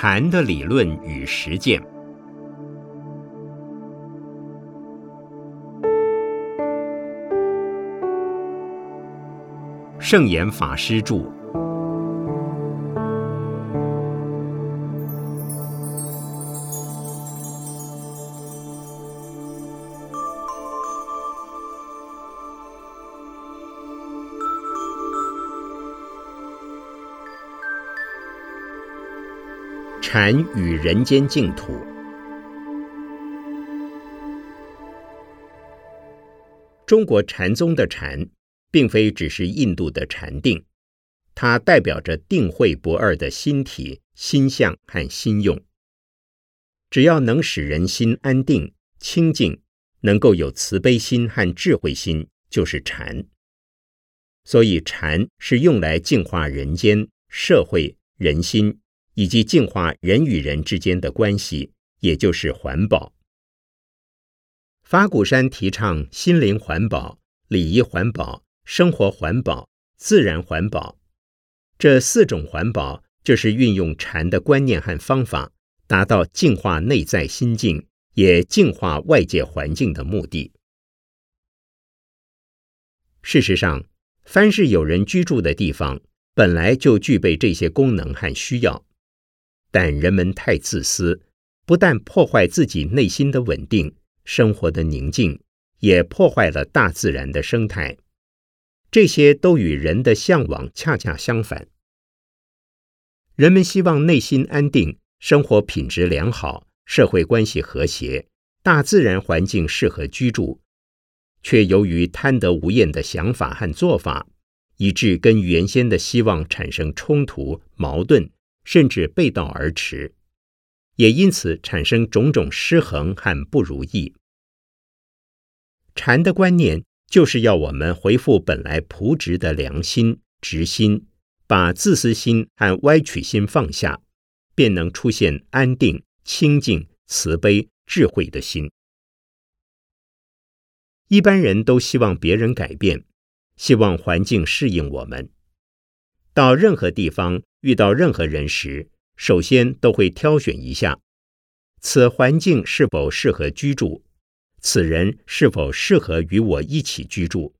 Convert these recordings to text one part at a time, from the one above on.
禅的理论与实践。圣严法师著。禅与人间净土。中国禅宗的禅，并非只是印度的禅定，它代表着定慧不二的心体、心相和心用。只要能使人心安定、清净，能够有慈悲心和智慧心，就是禅。所以，禅是用来净化人间、社会、人心。以及净化人与人之间的关系，也就是环保。法鼓山提倡心灵环保、礼仪环保、生活环保、自然环保，这四种环保就是运用禅的观念和方法，达到净化内在心境，也净化外界环境的目的。事实上，凡是有人居住的地方，本来就具备这些功能和需要。但人们太自私，不但破坏自己内心的稳定、生活的宁静，也破坏了大自然的生态。这些都与人的向往恰恰相反。人们希望内心安定，生活品质良好，社会关系和谐，大自然环境适合居住，却由于贪得无厌的想法和做法，以致跟原先的希望产生冲突、矛盾。甚至背道而驰，也因此产生种种失衡和不如意。禅的观念就是要我们回复本来朴直的良心、直心，把自私心和歪曲心放下，便能出现安定、清净、慈悲、智慧的心。一般人都希望别人改变，希望环境适应我们，到任何地方。遇到任何人时，首先都会挑选一下，此环境是否适合居住，此人是否适合与我一起居住。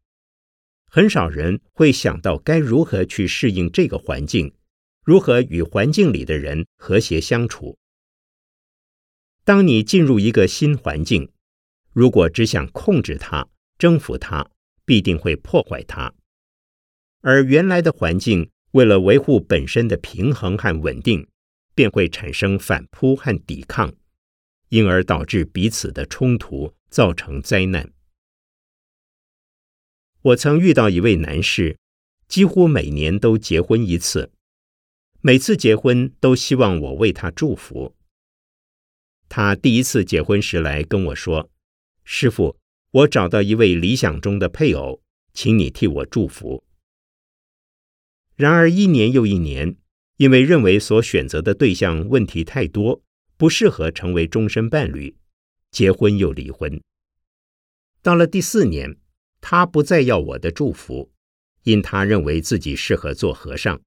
很少人会想到该如何去适应这个环境，如何与环境里的人和谐相处。当你进入一个新环境，如果只想控制它、征服它，必定会破坏它，而原来的环境。为了维护本身的平衡和稳定，便会产生反扑和抵抗，因而导致彼此的冲突，造成灾难。我曾遇到一位男士，几乎每年都结婚一次，每次结婚都希望我为他祝福。他第一次结婚时来跟我说：“师傅，我找到一位理想中的配偶，请你替我祝福。”然而一年又一年，因为认为所选择的对象问题太多，不适合成为终身伴侣，结婚又离婚。到了第四年，他不再要我的祝福，因他认为自己适合做和尚。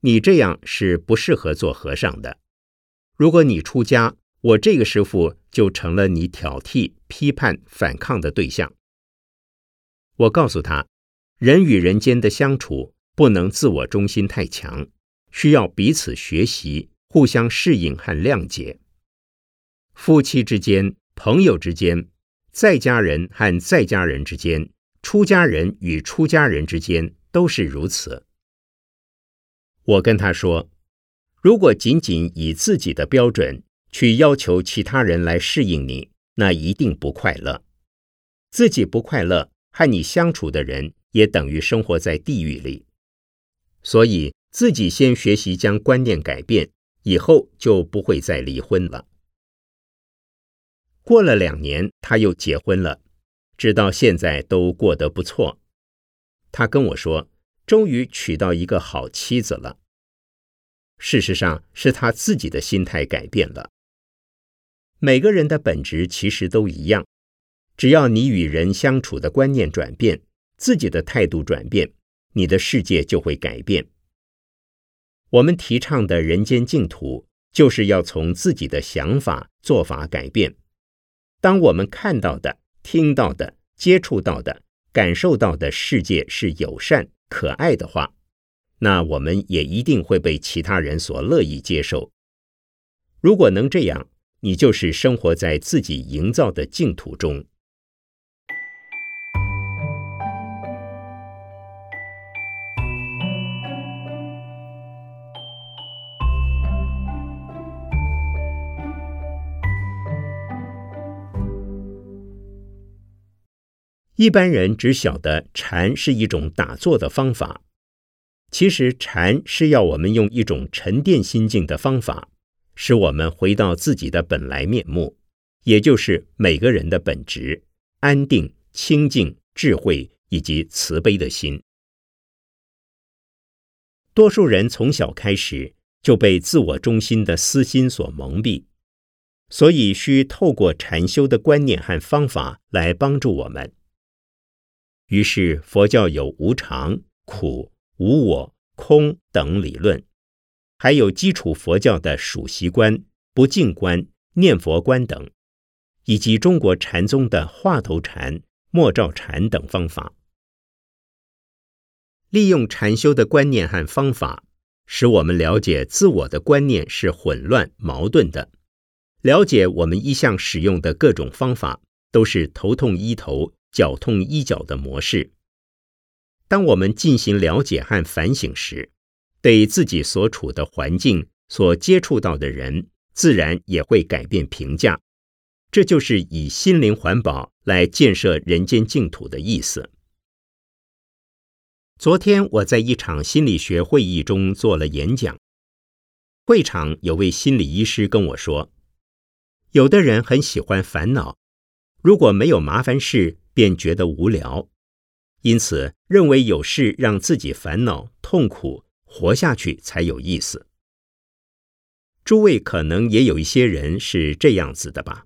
你这样是不适合做和尚的。如果你出家，我这个师傅就成了你挑剔、批判、反抗的对象。我告诉他。人与人间的相处不能自我中心太强，需要彼此学习、互相适应和谅解。夫妻之间、朋友之间、在家人和在家人之间、出家人与出家人之间都是如此。我跟他说：“如果仅仅以自己的标准去要求其他人来适应你，那一定不快乐。自己不快乐，和你相处的人。”也等于生活在地狱里，所以自己先学习将观念改变，以后就不会再离婚了。过了两年，他又结婚了，直到现在都过得不错。他跟我说，终于娶到一个好妻子了。事实上，是他自己的心态改变了。每个人的本质其实都一样，只要你与人相处的观念转变。自己的态度转变，你的世界就会改变。我们提倡的人间净土，就是要从自己的想法、做法改变。当我们看到的、听到的、接触到的、感受到的世界是友善、可爱的话，那我们也一定会被其他人所乐意接受。如果能这样，你就是生活在自己营造的净土中。一般人只晓得禅是一种打坐的方法，其实禅是要我们用一种沉淀心境的方法，使我们回到自己的本来面目，也就是每个人的本质——安定、清净、智慧以及慈悲的心。多数人从小开始就被自我中心的私心所蒙蔽，所以需透过禅修的观念和方法来帮助我们。于是，佛教有无常、苦、无我、空等理论，还有基础佛教的数息观、不净观、念佛观等，以及中国禅宗的话头禅、默照禅等方法。利用禅修的观念和方法，使我们了解自我的观念是混乱矛盾的，了解我们一向使用的各种方法都是头痛医头。脚痛医脚的模式。当我们进行了解和反省时，对自己所处的环境、所接触到的人，自然也会改变评价。这就是以心灵环保来建设人间净土的意思。昨天我在一场心理学会议中做了演讲，会场有位心理医师跟我说：“有的人很喜欢烦恼，如果没有麻烦事。”便觉得无聊，因此认为有事让自己烦恼痛苦，活下去才有意思。诸位可能也有一些人是这样子的吧？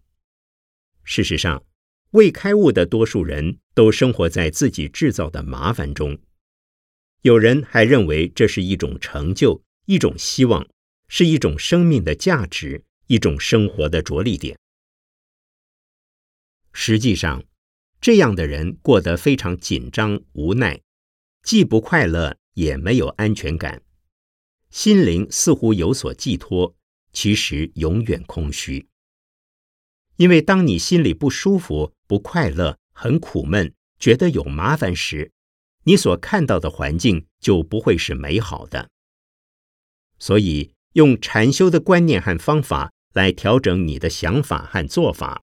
事实上，未开悟的多数人都生活在自己制造的麻烦中。有人还认为这是一种成就，一种希望，是一种生命的价值，一种生活的着力点。实际上。这样的人过得非常紧张、无奈，既不快乐，也没有安全感，心灵似乎有所寄托，其实永远空虚。因为当你心里不舒服、不快乐、很苦闷、觉得有麻烦时，你所看到的环境就不会是美好的。所以，用禅修的观念和方法来调整你的想法和做法。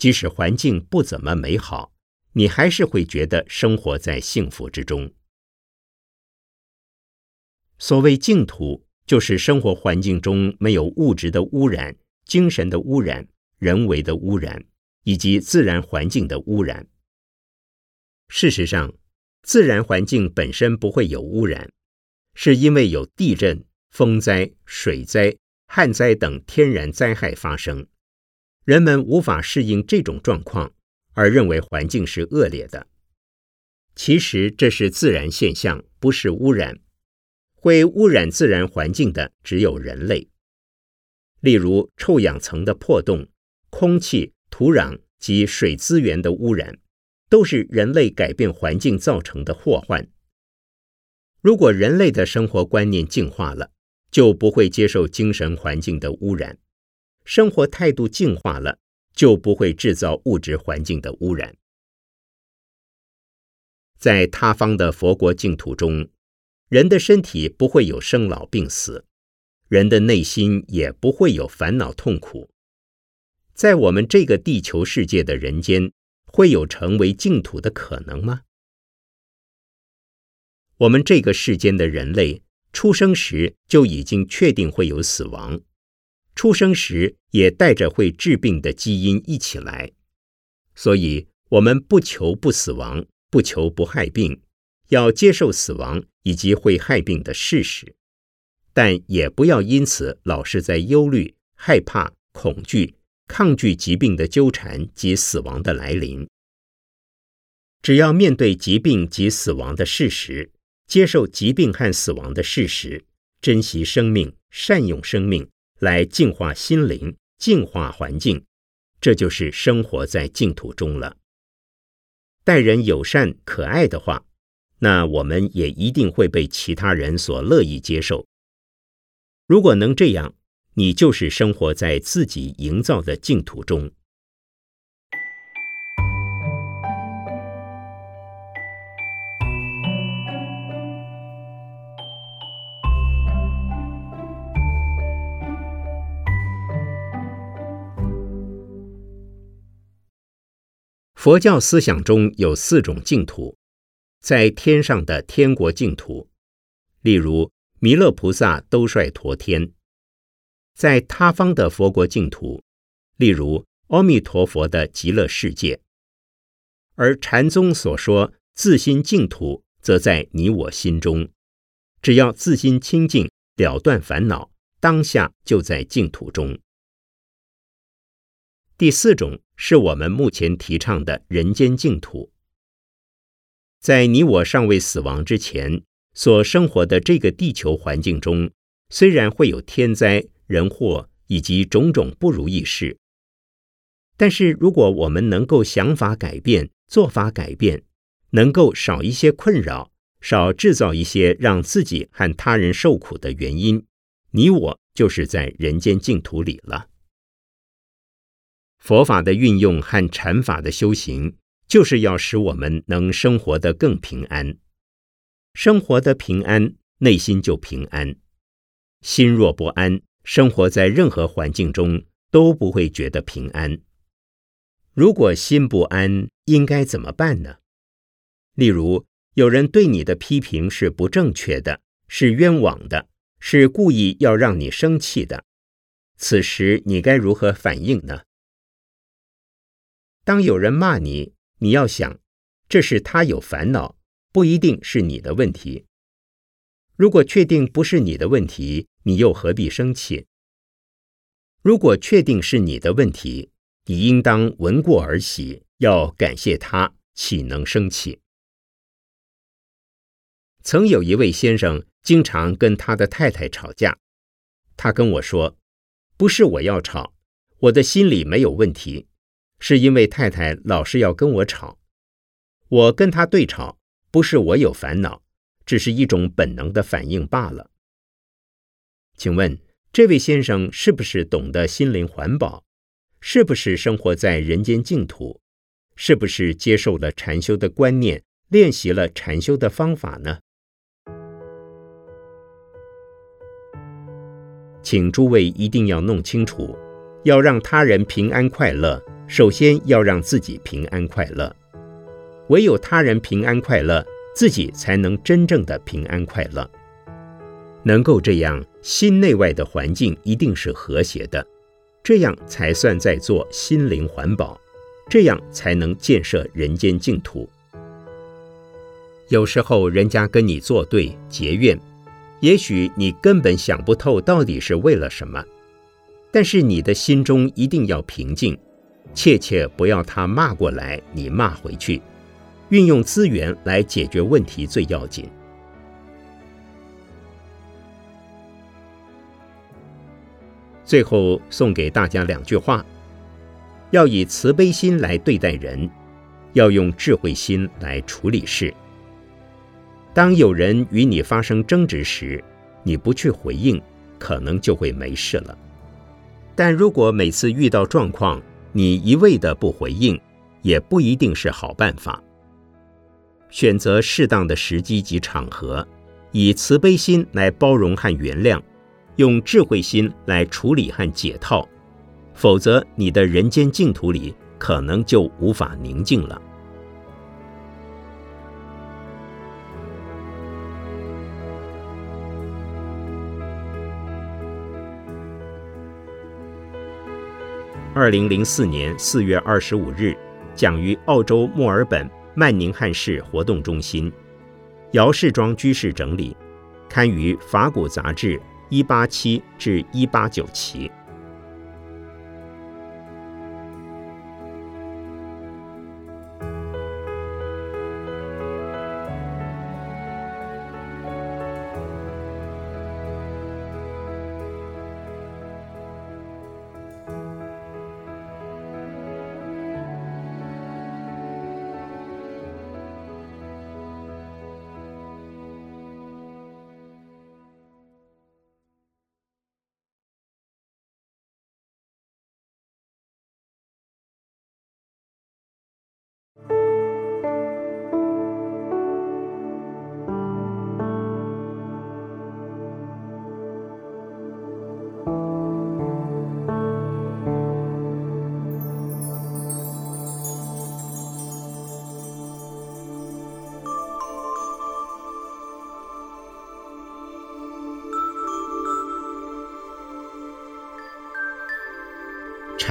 即使环境不怎么美好，你还是会觉得生活在幸福之中。所谓净土，就是生活环境中没有物质的污染、精神的污染、人为的污染以及自然环境的污染。事实上，自然环境本身不会有污染，是因为有地震、风灾、水灾、旱灾等天然灾害发生。人们无法适应这种状况，而认为环境是恶劣的。其实这是自然现象，不是污染。会污染自然环境的只有人类。例如臭氧层的破洞、空气、土壤及水资源的污染，都是人类改变环境造成的祸患。如果人类的生活观念净化了，就不会接受精神环境的污染。生活态度净化了，就不会制造物质环境的污染。在他方的佛国净土中，人的身体不会有生老病死，人的内心也不会有烦恼痛苦。在我们这个地球世界的人间，会有成为净土的可能吗？我们这个世间的人类出生时就已经确定会有死亡。出生时也带着会治病的基因一起来，所以我们不求不死亡，不求不害病，要接受死亡以及会害病的事实，但也不要因此老是在忧虑、害怕、恐惧、抗拒疾病的纠缠及死亡的来临。只要面对疾病及死亡的事实，接受疾病和死亡的事实，珍惜生命，善用生命，来净化心灵，净化环境，这就是生活在净土中了。待人友善、可爱的话，那我们也一定会被其他人所乐意接受。如果能这样，你就是生活在自己营造的净土中。佛教思想中有四种净土，在天上的天国净土，例如弥勒菩萨兜率陀天；在他方的佛国净土，例如阿弥陀佛的极乐世界。而禅宗所说自心净土，则在你我心中，只要自心清净，了断烦恼，当下就在净土中。第四种是我们目前提倡的人间净土，在你我尚未死亡之前所生活的这个地球环境中，虽然会有天灾人祸以及种种不如意事，但是如果我们能够想法改变、做法改变，能够少一些困扰，少制造一些让自己和他人受苦的原因，你我就是在人间净土里了。佛法的运用和禅法的修行，就是要使我们能生活得更平安。生活的平安，内心就平安。心若不安，生活在任何环境中都不会觉得平安。如果心不安，应该怎么办呢？例如，有人对你的批评是不正确的，是冤枉的，是故意要让你生气的，此时你该如何反应呢？当有人骂你，你要想，这是他有烦恼，不一定是你的问题。如果确定不是你的问题，你又何必生气？如果确定是你的问题，你应当闻过而喜，要感谢他，岂能生气？曾有一位先生，经常跟他的太太吵架，他跟我说：“不是我要吵，我的心里没有问题。”是因为太太老是要跟我吵，我跟他对吵，不是我有烦恼，只是一种本能的反应罢了。请问这位先生是不是懂得心灵环保？是不是生活在人间净土？是不是接受了禅修的观念，练习了禅修的方法呢？请诸位一定要弄清楚，要让他人平安快乐。首先要让自己平安快乐，唯有他人平安快乐，自己才能真正的平安快乐。能够这样，心内外的环境一定是和谐的，这样才算在做心灵环保，这样才能建设人间净土。有时候人家跟你作对结怨，也许你根本想不透到底是为了什么，但是你的心中一定要平静。切切不要他骂过来，你骂回去，运用资源来解决问题最要紧。最后送给大家两句话：要以慈悲心来对待人，要用智慧心来处理事。当有人与你发生争执时，你不去回应，可能就会没事了。但如果每次遇到状况，你一味的不回应，也不一定是好办法。选择适当的时机及场合，以慈悲心来包容和原谅，用智慧心来处理和解套，否则你的人间净土里可能就无法宁静了。二零零四年四月二十五日，讲于澳洲墨尔本曼宁汉市活动中心，姚世庄居士整理，刊于《法古杂志》一八七至一八九期。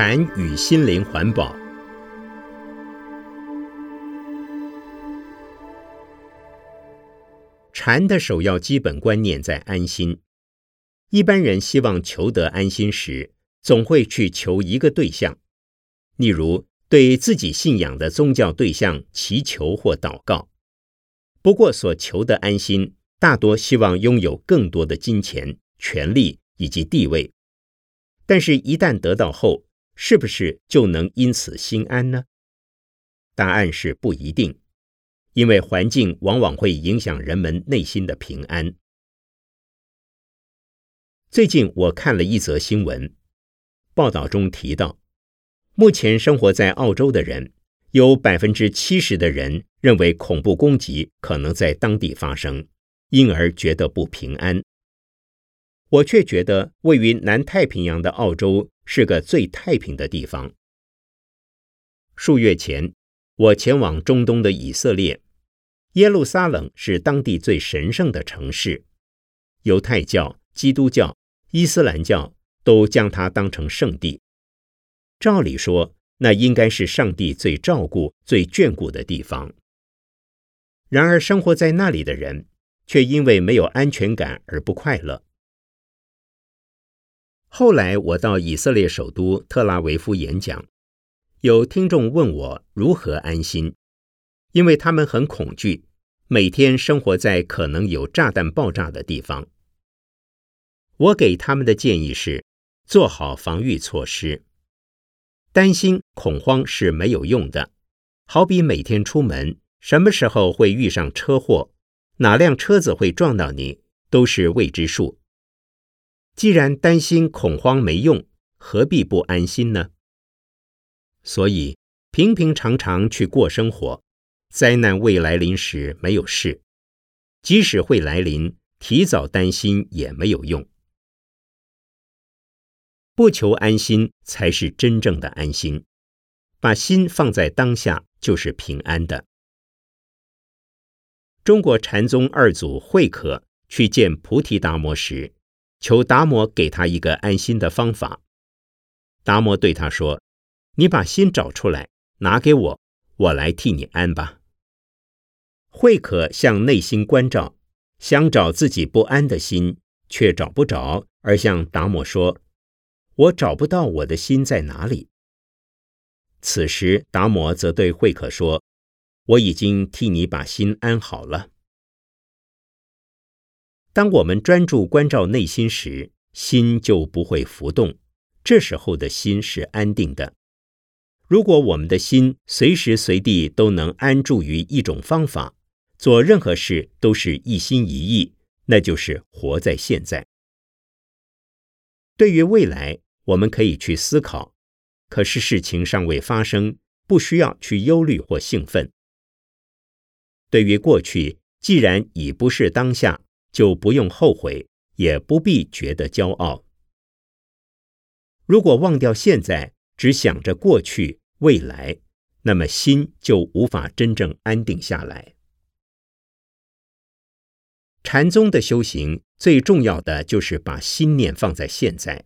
禅与心灵环保。禅的首要基本观念在安心。一般人希望求得安心时，总会去求一个对象，例如对自己信仰的宗教对象祈求或祷告。不过，所求的安心大多希望拥有更多的金钱、权力以及地位。但是，一旦得到后，是不是就能因此心安呢？答案是不一定，因为环境往往会影响人们内心的平安。最近我看了一则新闻，报道中提到，目前生活在澳洲的人有百分之七十的人认为恐怖攻击可能在当地发生，因而觉得不平安。我却觉得位于南太平洋的澳洲是个最太平的地方。数月前，我前往中东的以色列，耶路撒冷是当地最神圣的城市，犹太教、基督教。伊斯兰教都将它当成圣地，照理说，那应该是上帝最照顾、最眷顾的地方。然而，生活在那里的人却因为没有安全感而不快乐。后来，我到以色列首都特拉维夫演讲，有听众问我如何安心，因为他们很恐惧，每天生活在可能有炸弹爆炸的地方。我给他们的建议是：做好防御措施。担心恐慌是没有用的。好比每天出门，什么时候会遇上车祸，哪辆车子会撞到你，都是未知数。既然担心恐慌没用，何必不安心呢？所以平平常常去过生活，灾难未来临时没有事；即使会来临，提早担心也没有用。不求安心，才是真正的安心。把心放在当下，就是平安的。中国禅宗二祖慧可去见菩提达摩时，求达摩给他一个安心的方法。达摩对他说：“你把心找出来，拿给我，我来替你安吧。”慧可向内心关照，想找自己不安的心，却找不着，而向达摩说。我找不到我的心在哪里。此时，达摩则对慧可说：“我已经替你把心安好了。”当我们专注关照内心时，心就不会浮动，这时候的心是安定的。如果我们的心随时随地都能安住于一种方法，做任何事都是一心一意，那就是活在现在。对于未来。我们可以去思考，可是事情尚未发生，不需要去忧虑或兴奋。对于过去，既然已不是当下，就不用后悔，也不必觉得骄傲。如果忘掉现在，只想着过去、未来，那么心就无法真正安定下来。禅宗的修行最重要的就是把心念放在现在。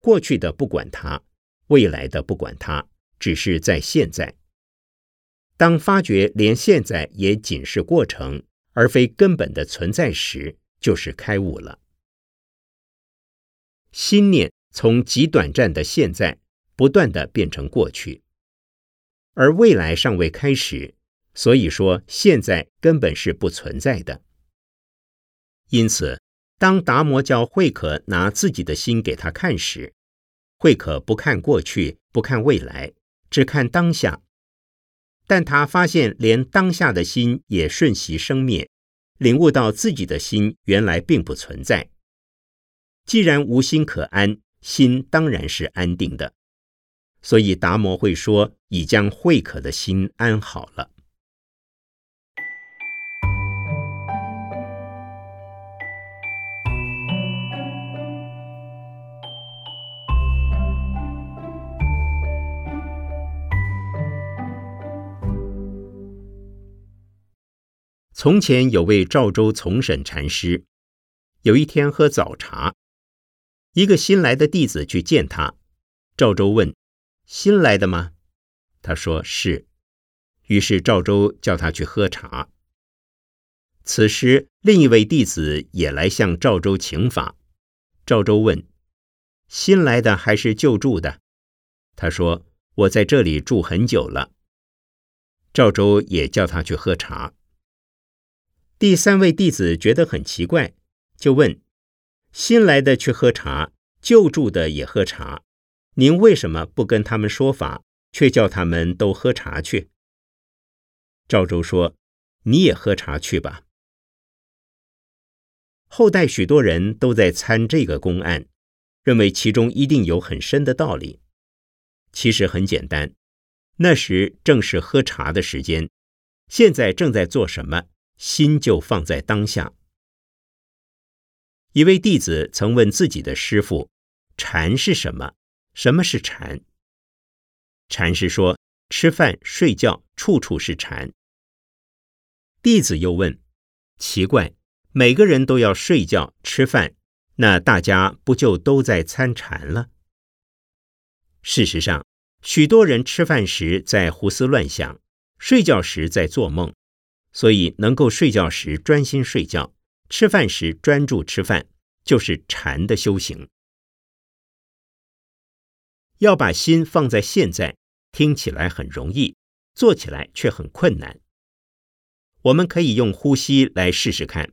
过去的不管它，未来的不管它，只是在现在。当发觉连现在也仅是过程，而非根本的存在时，就是开悟了。心念从极短暂的现在，不断的变成过去，而未来尚未开始，所以说现在根本是不存在的。因此。当达摩教慧可拿自己的心给他看时，慧可不看过去，不看未来，只看当下。但他发现连当下的心也瞬息生灭，领悟到自己的心原来并不存在。既然无心可安，心当然是安定的。所以达摩会说：“已将慧可的心安好了。”从前有位赵州从审禅师，有一天喝早茶，一个新来的弟子去见他，赵州问：“新来的吗？”他说：“是。”于是赵州叫他去喝茶。此时，另一位弟子也来向赵州请法。赵州问：“新来的还是旧住的？”他说：“我在这里住很久了。”赵州也叫他去喝茶。第三位弟子觉得很奇怪，就问：“新来的去喝茶，旧住的也喝茶，您为什么不跟他们说法，却叫他们都喝茶去？”赵州说：“你也喝茶去吧。”后代许多人都在参这个公案，认为其中一定有很深的道理。其实很简单，那时正是喝茶的时间，现在正在做什么，心就放在当下。一位弟子曾问自己的师傅：“禅是什么？什么是禅？”禅师说：“吃饭、睡觉，处处是禅。”弟子又问：“奇怪。”每个人都要睡觉、吃饭，那大家不就都在参禅了？事实上，许多人吃饭时在胡思乱想，睡觉时在做梦，所以能够睡觉时专心睡觉，吃饭时专注吃饭，就是禅的修行。要把心放在现在，听起来很容易，做起来却很困难。我们可以用呼吸来试试看。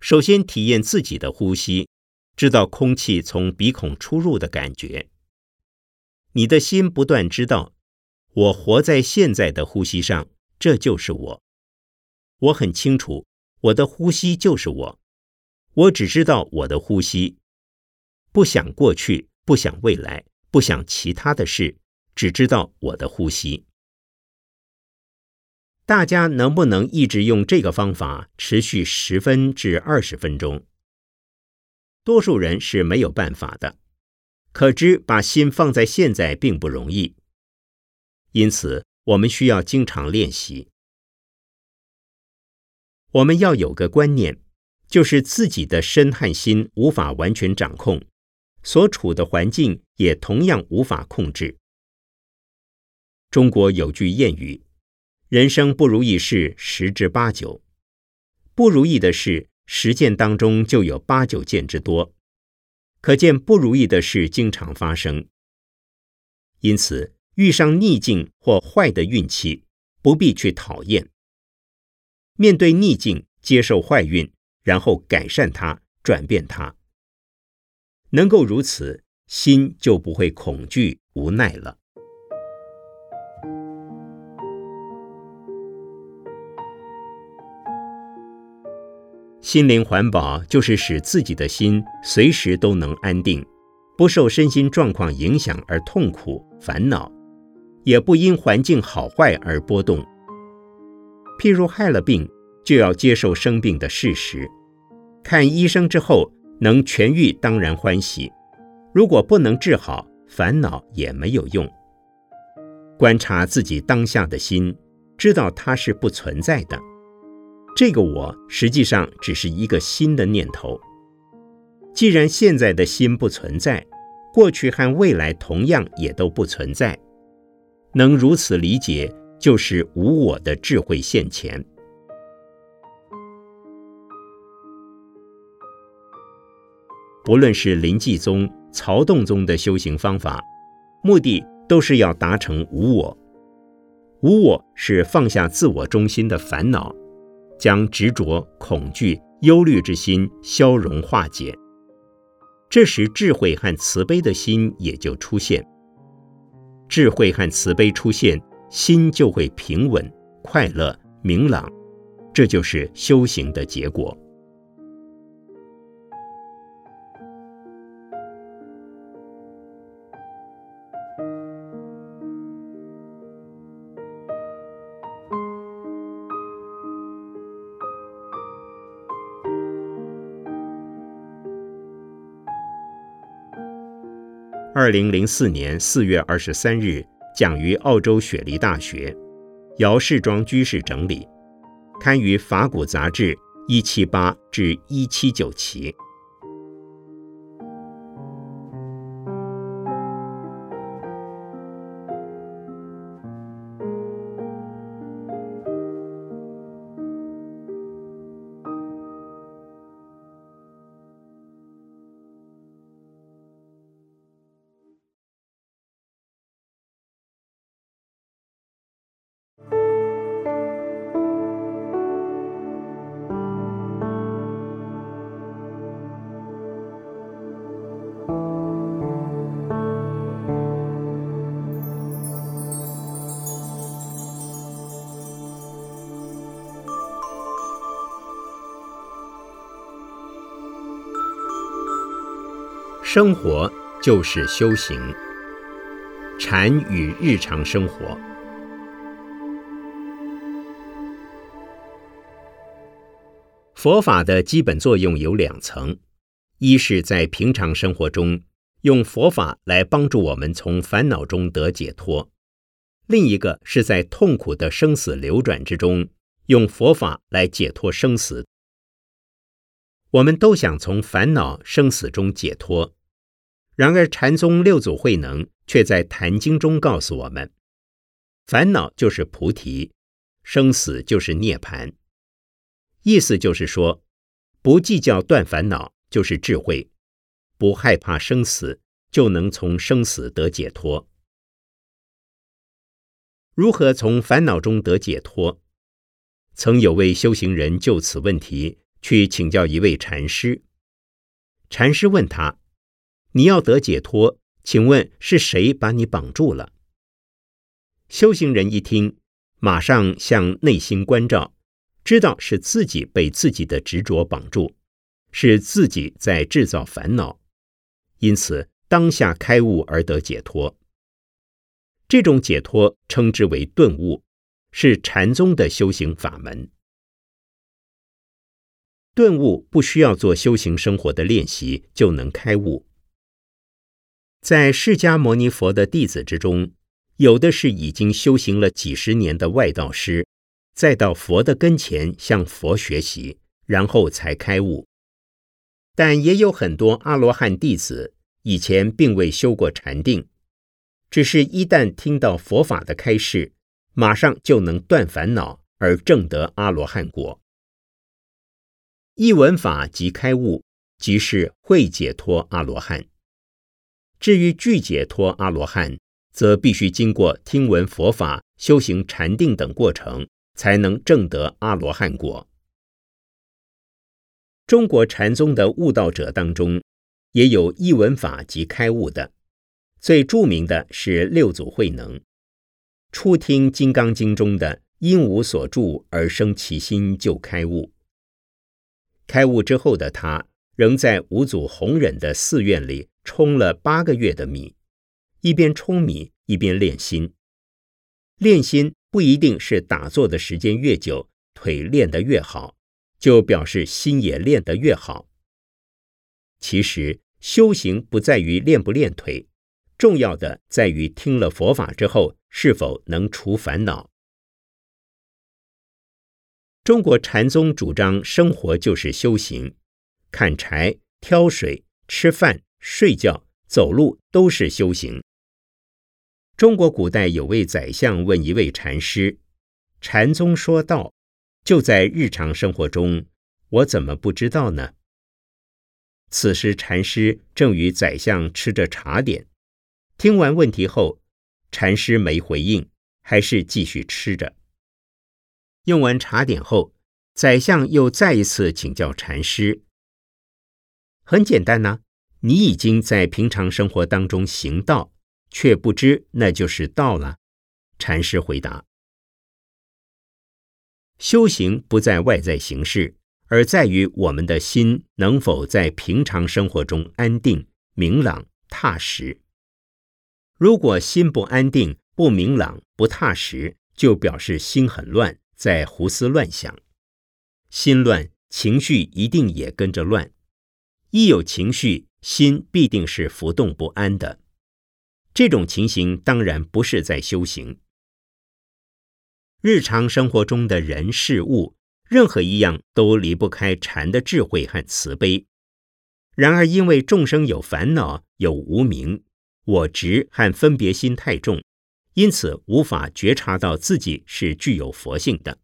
首先，体验自己的呼吸，知道空气从鼻孔出入的感觉。你的心不断知道，我活在现在的呼吸上，这就是我。我很清楚，我的呼吸就是我。我只知道我的呼吸，不想过去，不想未来，不想其他的事，只知道我的呼吸。大家能不能一直用这个方法持续十分至二十分钟？多数人是没有办法的。可知把心放在现在并不容易，因此我们需要经常练习。我们要有个观念，就是自己的身和心无法完全掌控，所处的环境也同样无法控制。中国有句谚语。人生不如意事十之八九，不如意的事十件当中就有八九件之多，可见不如意的事经常发生。因此，遇上逆境或坏的运气，不必去讨厌。面对逆境，接受坏运，然后改善它，转变它。能够如此，心就不会恐惧、无奈了。心灵环保就是使自己的心随时都能安定，不受身心状况影响而痛苦烦恼，也不因环境好坏而波动。譬如害了病，就要接受生病的事实，看医生之后能痊愈，当然欢喜；如果不能治好，烦恼也没有用。观察自己当下的心，知道它是不存在的。这个我实际上只是一个新的念头。既然现在的心不存在，过去和未来同样也都不存在。能如此理解，就是无我的智慧现前。不论是临济宗、曹洞宗的修行方法，目的都是要达成无我。无我是放下自我中心的烦恼。将执着、恐惧、忧虑之心消融化解，这时智慧和慈悲的心也就出现。智慧和慈悲出现，心就会平稳、快乐、明朗，这就是修行的结果。二零零四年四月二十三日，讲于澳洲雪梨大学，姚世庄居士整理，刊于《法古杂志》一七八至一七九期。生活就是修行，禅与日常生活。佛法的基本作用有两层：一是，在平常生活中用佛法来帮助我们从烦恼中得解脱；另一个是在痛苦的生死流转之中，用佛法来解脱生死。我们都想从烦恼生死中解脱，然而禅宗六祖慧能却在《坛经》中告诉我们：烦恼就是菩提，生死就是涅槃。意思就是说，不计较断烦恼就是智慧，不害怕生死就能从生死得解脱。如何从烦恼中得解脱？曾有位修行人就此问题。去请教一位禅师，禅师问他：“你要得解脱，请问是谁把你绑住了？”修行人一听，马上向内心关照，知道是自己被自己的执着绑住，是自己在制造烦恼，因此当下开悟而得解脱。这种解脱称之为顿悟，是禅宗的修行法门。顿悟不需要做修行生活的练习就能开悟。在释迦牟尼佛的弟子之中，有的是已经修行了几十年的外道师，再到佛的跟前向佛学习，然后才开悟。但也有很多阿罗汉弟子以前并未修过禅定，只是一旦听到佛法的开示，马上就能断烦恼而证得阿罗汉果。一闻法即开悟，即是会解脱阿罗汉。至于具解脱阿罗汉，则必须经过听闻佛法、修行禅定等过程，才能证得阿罗汉果。中国禅宗的悟道者当中，也有一闻法即开悟的，最著名的是六祖慧能。初听《金刚经》中的“因无所住而生其心”，就开悟。开悟之后的他，仍在五祖弘忍的寺院里冲了八个月的米，一边冲米一边练心。练心不一定是打坐的时间越久，腿练得越好，就表示心也练得越好。其实修行不在于练不练腿，重要的在于听了佛法之后是否能除烦恼。中国禅宗主张生活就是修行，砍柴、挑水、吃饭、睡觉、走路都是修行。中国古代有位宰相问一位禅师：“禅宗说道，就在日常生活中，我怎么不知道呢？”此时禅师正与宰相吃着茶点，听完问题后，禅师没回应，还是继续吃着。用完茶点后，宰相又再一次请教禅师：“很简单呐，你已经在平常生活当中行道，却不知那就是道了。”禅师回答：“修行不在外在形式，而在于我们的心能否在平常生活中安定、明朗、踏实。如果心不安定、不明朗、不踏实，就表示心很乱。”在胡思乱想，心乱，情绪一定也跟着乱。一有情绪，心必定是浮动不安的。这种情形当然不是在修行。日常生活中的人事物，任何一样都离不开禅的智慧和慈悲。然而，因为众生有烦恼、有无明、我执和分别心太重。因此，无法觉察到自己是具有佛性的。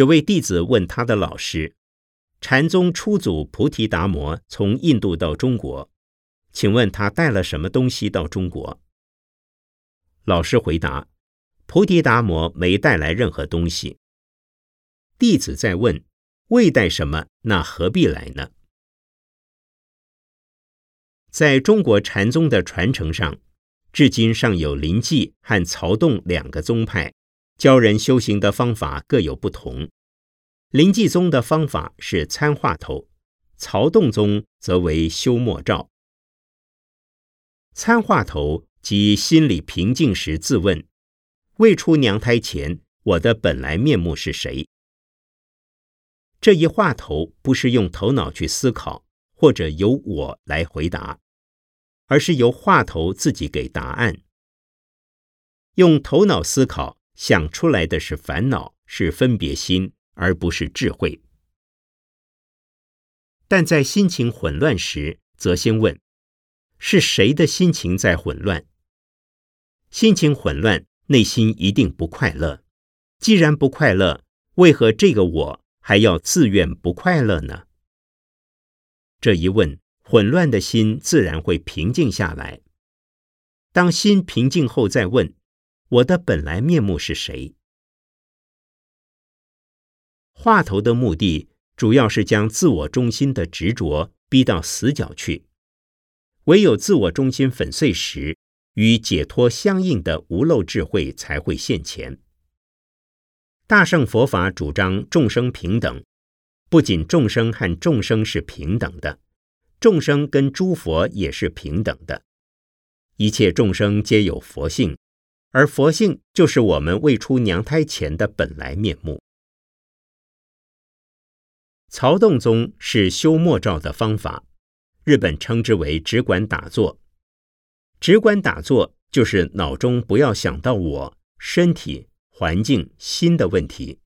有位弟子问他的老师：“禅宗初祖菩提达摩从印度到中国，请问他带了什么东西到中国？”老师回答：“菩提达摩没带来任何东西。”弟子在问：“未带什么？那何必来呢？”在中国禅宗的传承上，至今尚有临济和曹洞两个宗派，教人修行的方法各有不同。临济宗的方法是参话头，曹洞宗则为修默照。参话头即心里平静时自问：未出娘胎前，我的本来面目是谁？这一话头不是用头脑去思考，或者由我来回答，而是由话头自己给答案。用头脑思考想出来的是烦恼，是分别心，而不是智慧。但在心情混乱时，则先问：是谁的心情在混乱？心情混乱，内心一定不快乐。既然不快乐，为何这个我？还要自愿不快乐呢？这一问，混乱的心自然会平静下来。当心平静后，再问：我的本来面目是谁？话头的目的，主要是将自我中心的执着逼到死角去。唯有自我中心粉碎时，与解脱相应的无漏智慧才会现前。大圣佛法主张众生平等，不仅众生和众生是平等的，众生跟诸佛也是平等的。一切众生皆有佛性，而佛性就是我们未出娘胎前的本来面目。曹洞宗是修默照的方法，日本称之为只管打坐。只管打坐就是脑中不要想到我身体。环境心的问题，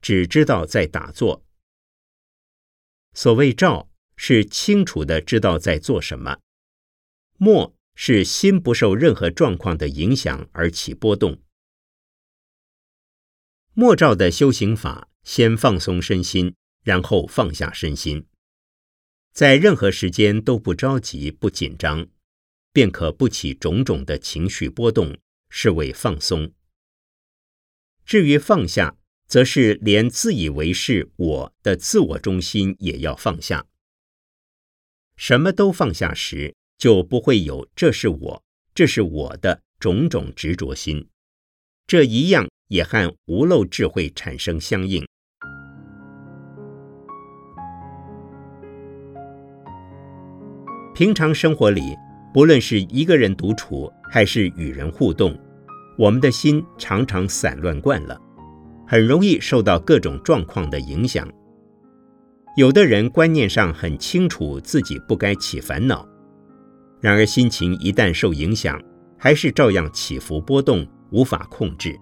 只知道在打坐。所谓照，是清楚的知道在做什么；默是心不受任何状况的影响而起波动。默照的修行法，先放松身心，然后放下身心，在任何时间都不着急、不紧张，便可不起种种的情绪波动，是为放松。至于放下，则是连自以为是我的自我中心也要放下。什么都放下时，就不会有“这是我，这是我的”种种执着心。这一样也和无漏智慧产生相应。平常生活里，不论是一个人独处，还是与人互动。我们的心常常散乱惯了，很容易受到各种状况的影响。有的人观念上很清楚自己不该起烦恼，然而心情一旦受影响，还是照样起伏波动，无法控制。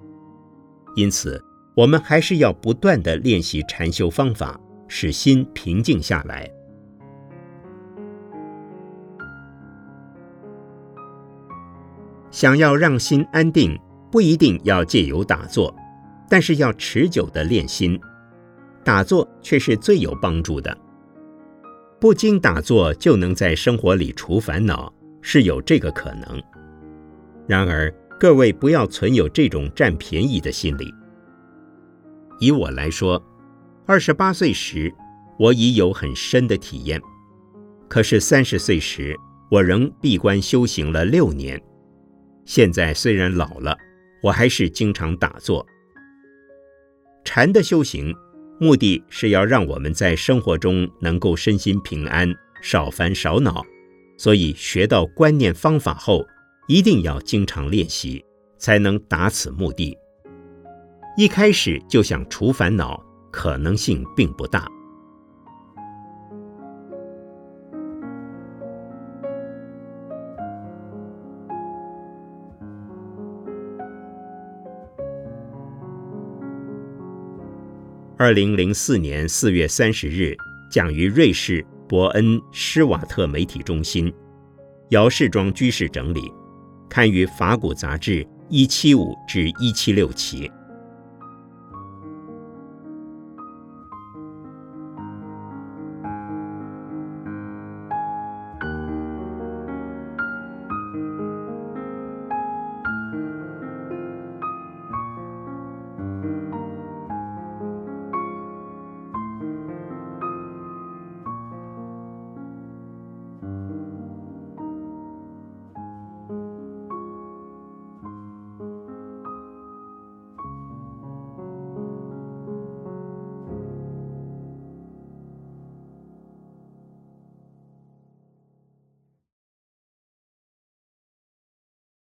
因此，我们还是要不断的练习禅修方法，使心平静下来。想要让心安定，不一定要借由打坐，但是要持久的练心，打坐却是最有帮助的。不经打坐就能在生活里除烦恼，是有这个可能。然而，各位不要存有这种占便宜的心理。以我来说，二十八岁时我已有很深的体验，可是三十岁时我仍闭关修行了六年。现在虽然老了，我还是经常打坐。禅的修行，目的是要让我们在生活中能够身心平安，少烦少恼。所以学到观念方法后，一定要经常练习，才能达此目的。一开始就想除烦恼，可能性并不大。二零零四年四月三十日，讲于瑞士伯恩施瓦特媒体中心，姚世庄居士整理，刊于《法古杂志》一七五至一七六期。